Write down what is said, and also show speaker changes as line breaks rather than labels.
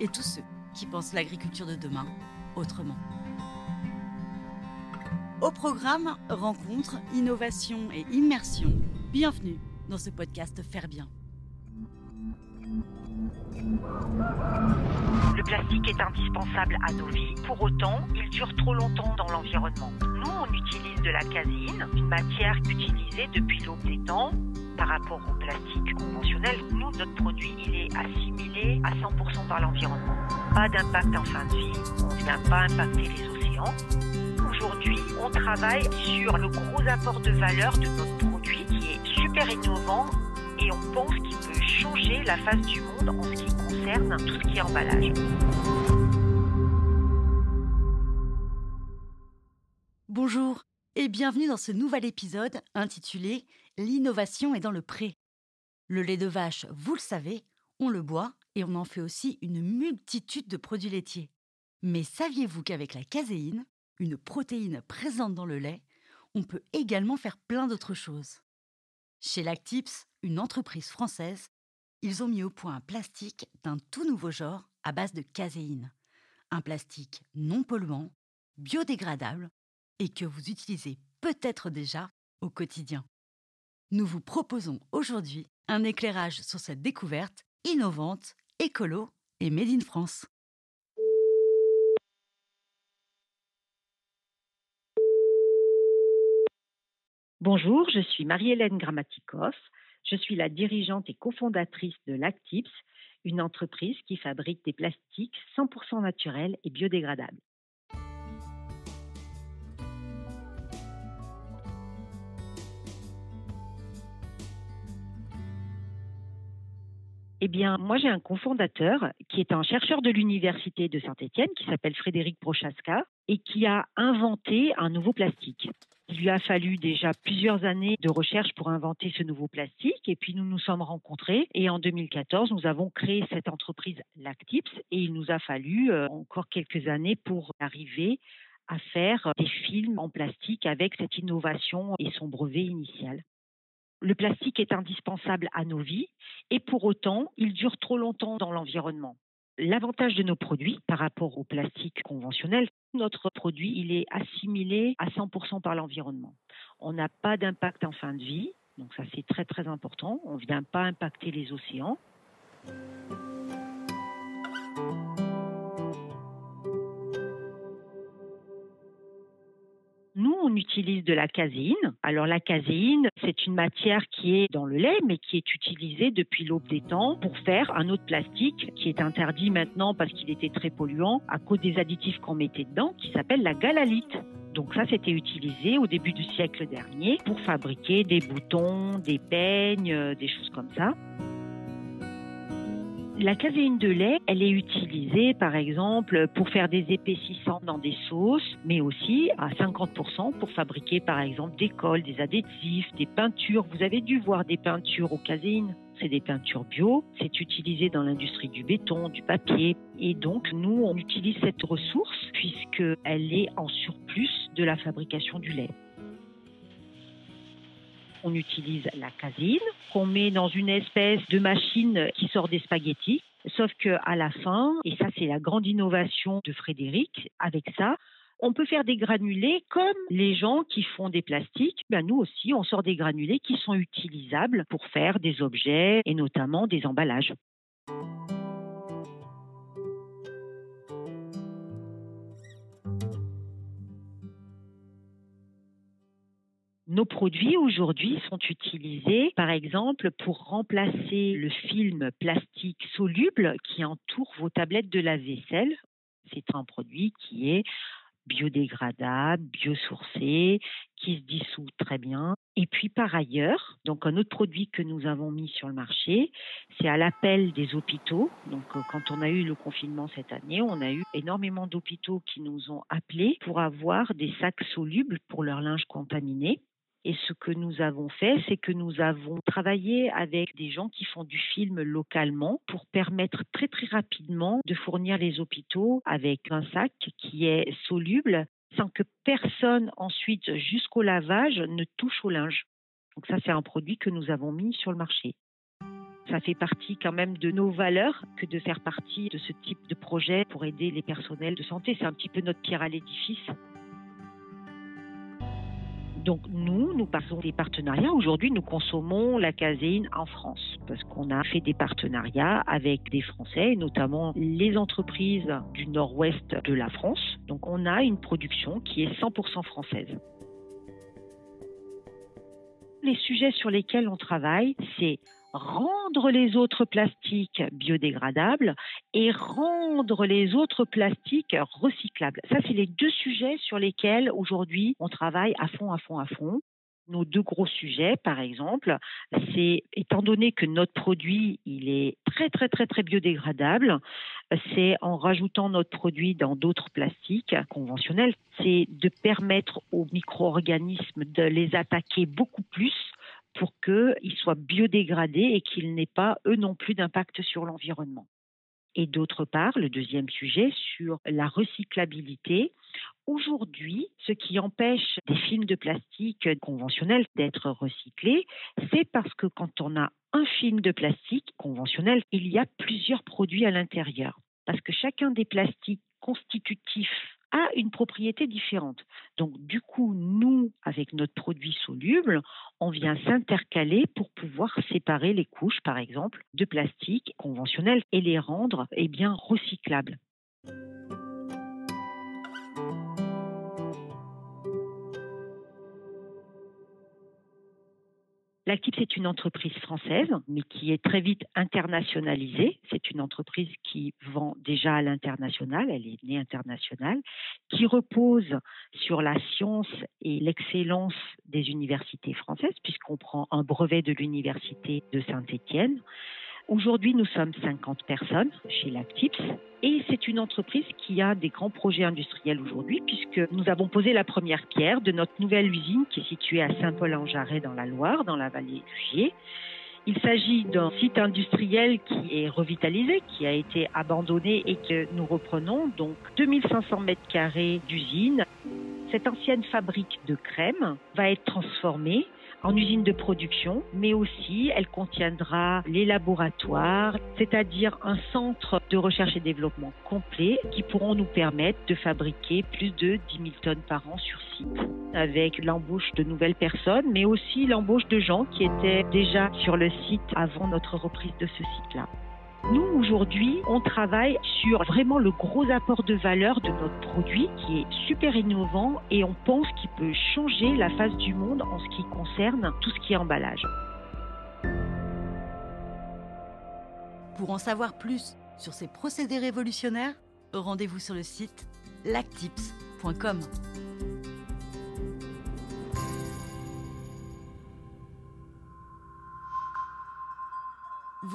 et tous ceux qui pensent l'agriculture de demain autrement. Au programme Rencontres, Innovation et Immersion, bienvenue dans ce podcast Faire Bien.
Le plastique est indispensable à nos vies. Pour autant, il dure trop longtemps dans l'environnement. Nous, on utilise de la caséine, une matière utilisée depuis l'aube des temps. Par rapport au plastique conventionnel, nous, notre produit, il est assimilé à 100% par l'environnement. Pas d'impact en fin de vie, on ne vient pas impacter les océans. Aujourd'hui, on travaille sur le gros apport de valeur de notre produit qui est super innovant et on pense qu'il peut changer la face du monde en ce qui concerne tout ce qui est emballage.
Bonjour et bienvenue dans ce nouvel épisode intitulé L'innovation est dans le pré. Le lait de vache, vous le savez, on le boit et on en fait aussi une multitude de produits laitiers. Mais saviez-vous qu'avec la caséine, une protéine présente dans le lait, on peut également faire plein d'autres choses? Chez Lactips, une entreprise française, ils ont mis au point un plastique d'un tout nouveau genre à base de caséine. Un plastique non polluant, biodégradable et que vous utilisez peut-être déjà au quotidien. Nous vous proposons aujourd'hui un éclairage sur cette découverte innovante, écolo et made in France.
Bonjour, je suis Marie-Hélène Grammatikov. Je suis la dirigeante et cofondatrice de Lactips, une entreprise qui fabrique des plastiques 100% naturels et biodégradables. Eh bien, moi, j'ai un cofondateur qui est un chercheur de l'Université de Saint-Étienne, qui s'appelle Frédéric Prochaska, et qui a inventé un nouveau plastique. Il lui a fallu déjà plusieurs années de recherche pour inventer ce nouveau plastique, et puis nous nous sommes rencontrés, et en 2014, nous avons créé cette entreprise Lactips, et il nous a fallu euh, encore quelques années pour arriver à faire des films en plastique avec cette innovation et son brevet initial. Le plastique est indispensable à nos vies et pour autant, il dure trop longtemps dans l'environnement. L'avantage de nos produits par rapport au plastique conventionnel, notre produit, il est assimilé à 100% par l'environnement. On n'a pas d'impact en fin de vie, donc ça c'est très très important. On ne vient pas impacter les océans. On utilise de la caséine. Alors la caséine, c'est une matière qui est dans le lait, mais qui est utilisée depuis l'aube des temps pour faire un autre plastique qui est interdit maintenant parce qu'il était très polluant à cause des additifs qu'on mettait dedans, qui s'appelle la galalite. Donc ça, c'était utilisé au début du siècle dernier pour fabriquer des boutons, des peignes, euh, des choses comme ça. La caséine de lait, elle est utilisée par exemple pour faire des épaississants dans des sauces, mais aussi à 50% pour fabriquer par exemple des cols, des adhésifs, des peintures. Vous avez dû voir des peintures aux caséines. C'est des peintures bio, c'est utilisé dans l'industrie du béton, du papier. Et donc, nous, on utilise cette ressource puisqu'elle est en surplus de la fabrication du lait on utilise la caséine qu'on met dans une espèce de machine qui sort des spaghettis. Sauf que à la fin, et ça c'est la grande innovation de Frédéric, avec ça, on peut faire des granulés comme les gens qui font des plastiques. Ben nous aussi, on sort des granulés qui sont utilisables pour faire des objets et notamment des emballages. Nos produits aujourd'hui sont utilisés, par exemple, pour remplacer le film plastique soluble qui entoure vos tablettes de la vaisselle. C'est un produit qui est biodégradable, biosourcé, qui se dissout très bien. Et puis par ailleurs, donc un autre produit que nous avons mis sur le marché, c'est à l'appel des hôpitaux. Donc euh, quand on a eu le confinement cette année, on a eu énormément d'hôpitaux qui nous ont appelés pour avoir des sacs solubles pour leur linge contaminé. Et ce que nous avons fait, c'est que nous avons travaillé avec des gens qui font du film localement pour permettre très très rapidement de fournir les hôpitaux avec un sac qui est soluble sans que personne ensuite jusqu'au lavage ne touche au linge. Donc ça, c'est un produit que nous avons mis sur le marché. Ça fait partie quand même de nos valeurs que de faire partie de ce type de projet pour aider les personnels de santé. C'est un petit peu notre pierre à l'édifice. Donc nous, nous passons des partenariats. Aujourd'hui, nous consommons la caséine en France parce qu'on a fait des partenariats avec des Français, notamment les entreprises du nord-ouest de la France. Donc on a une production qui est 100% française. Les sujets sur lesquels on travaille, c'est rendre les autres plastiques biodégradables et rendre les autres plastiques recyclables. Ça, c'est les deux sujets sur lesquels aujourd'hui on travaille à fond, à fond, à fond. Nos deux gros sujets, par exemple, c'est étant donné que notre produit il est très très très très biodégradable, c'est en rajoutant notre produit dans d'autres plastiques conventionnels, c'est de permettre aux micro-organismes de les attaquer beaucoup plus pour qu'ils soient biodégradés et qu'ils n'aient pas, eux non plus, d'impact sur l'environnement. Et d'autre part, le deuxième sujet sur la recyclabilité. Aujourd'hui, ce qui empêche des films de plastique conventionnels d'être recyclés, c'est parce que quand on a un film de plastique conventionnel, il y a plusieurs produits à l'intérieur. Parce que chacun des plastiques constitutifs a une propriété différente. Donc du coup, nous, avec notre produit soluble, on vient s'intercaler pour pouvoir séparer les couches, par exemple, de plastique conventionnel et les rendre eh bien, recyclables. L'actif, c'est une entreprise française, mais qui est très vite internationalisée. C'est une entreprise qui vend déjà à l'international, elle est née internationale, qui repose sur la science et l'excellence des universités françaises, puisqu'on prend un brevet de l'université de Saint-Étienne. Aujourd'hui, nous sommes 50 personnes chez Lactips et c'est une entreprise qui a des grands projets industriels aujourd'hui puisque nous avons posé la première pierre de notre nouvelle usine qui est située à Saint-Paul-en-Jarret dans la Loire, dans la vallée du Gier. Il s'agit d'un site industriel qui est revitalisé, qui a été abandonné et que nous reprenons, donc 2500 mètres carrés d'usine. Cette ancienne fabrique de crème va être transformée en usine de production, mais aussi elle contiendra les laboratoires, c'est-à-dire un centre de recherche et développement complet qui pourront nous permettre de fabriquer plus de 10 000 tonnes par an sur site, avec l'embauche de nouvelles personnes, mais aussi l'embauche de gens qui étaient déjà sur le site avant notre reprise de ce site-là. Nous, aujourd'hui, on travaille sur vraiment le gros apport de valeur de notre produit qui est super innovant et on pense qu'il peut changer la face du monde en ce qui concerne tout ce qui est emballage.
Pour en savoir plus sur ces procédés révolutionnaires, rendez-vous sur le site lactips.com.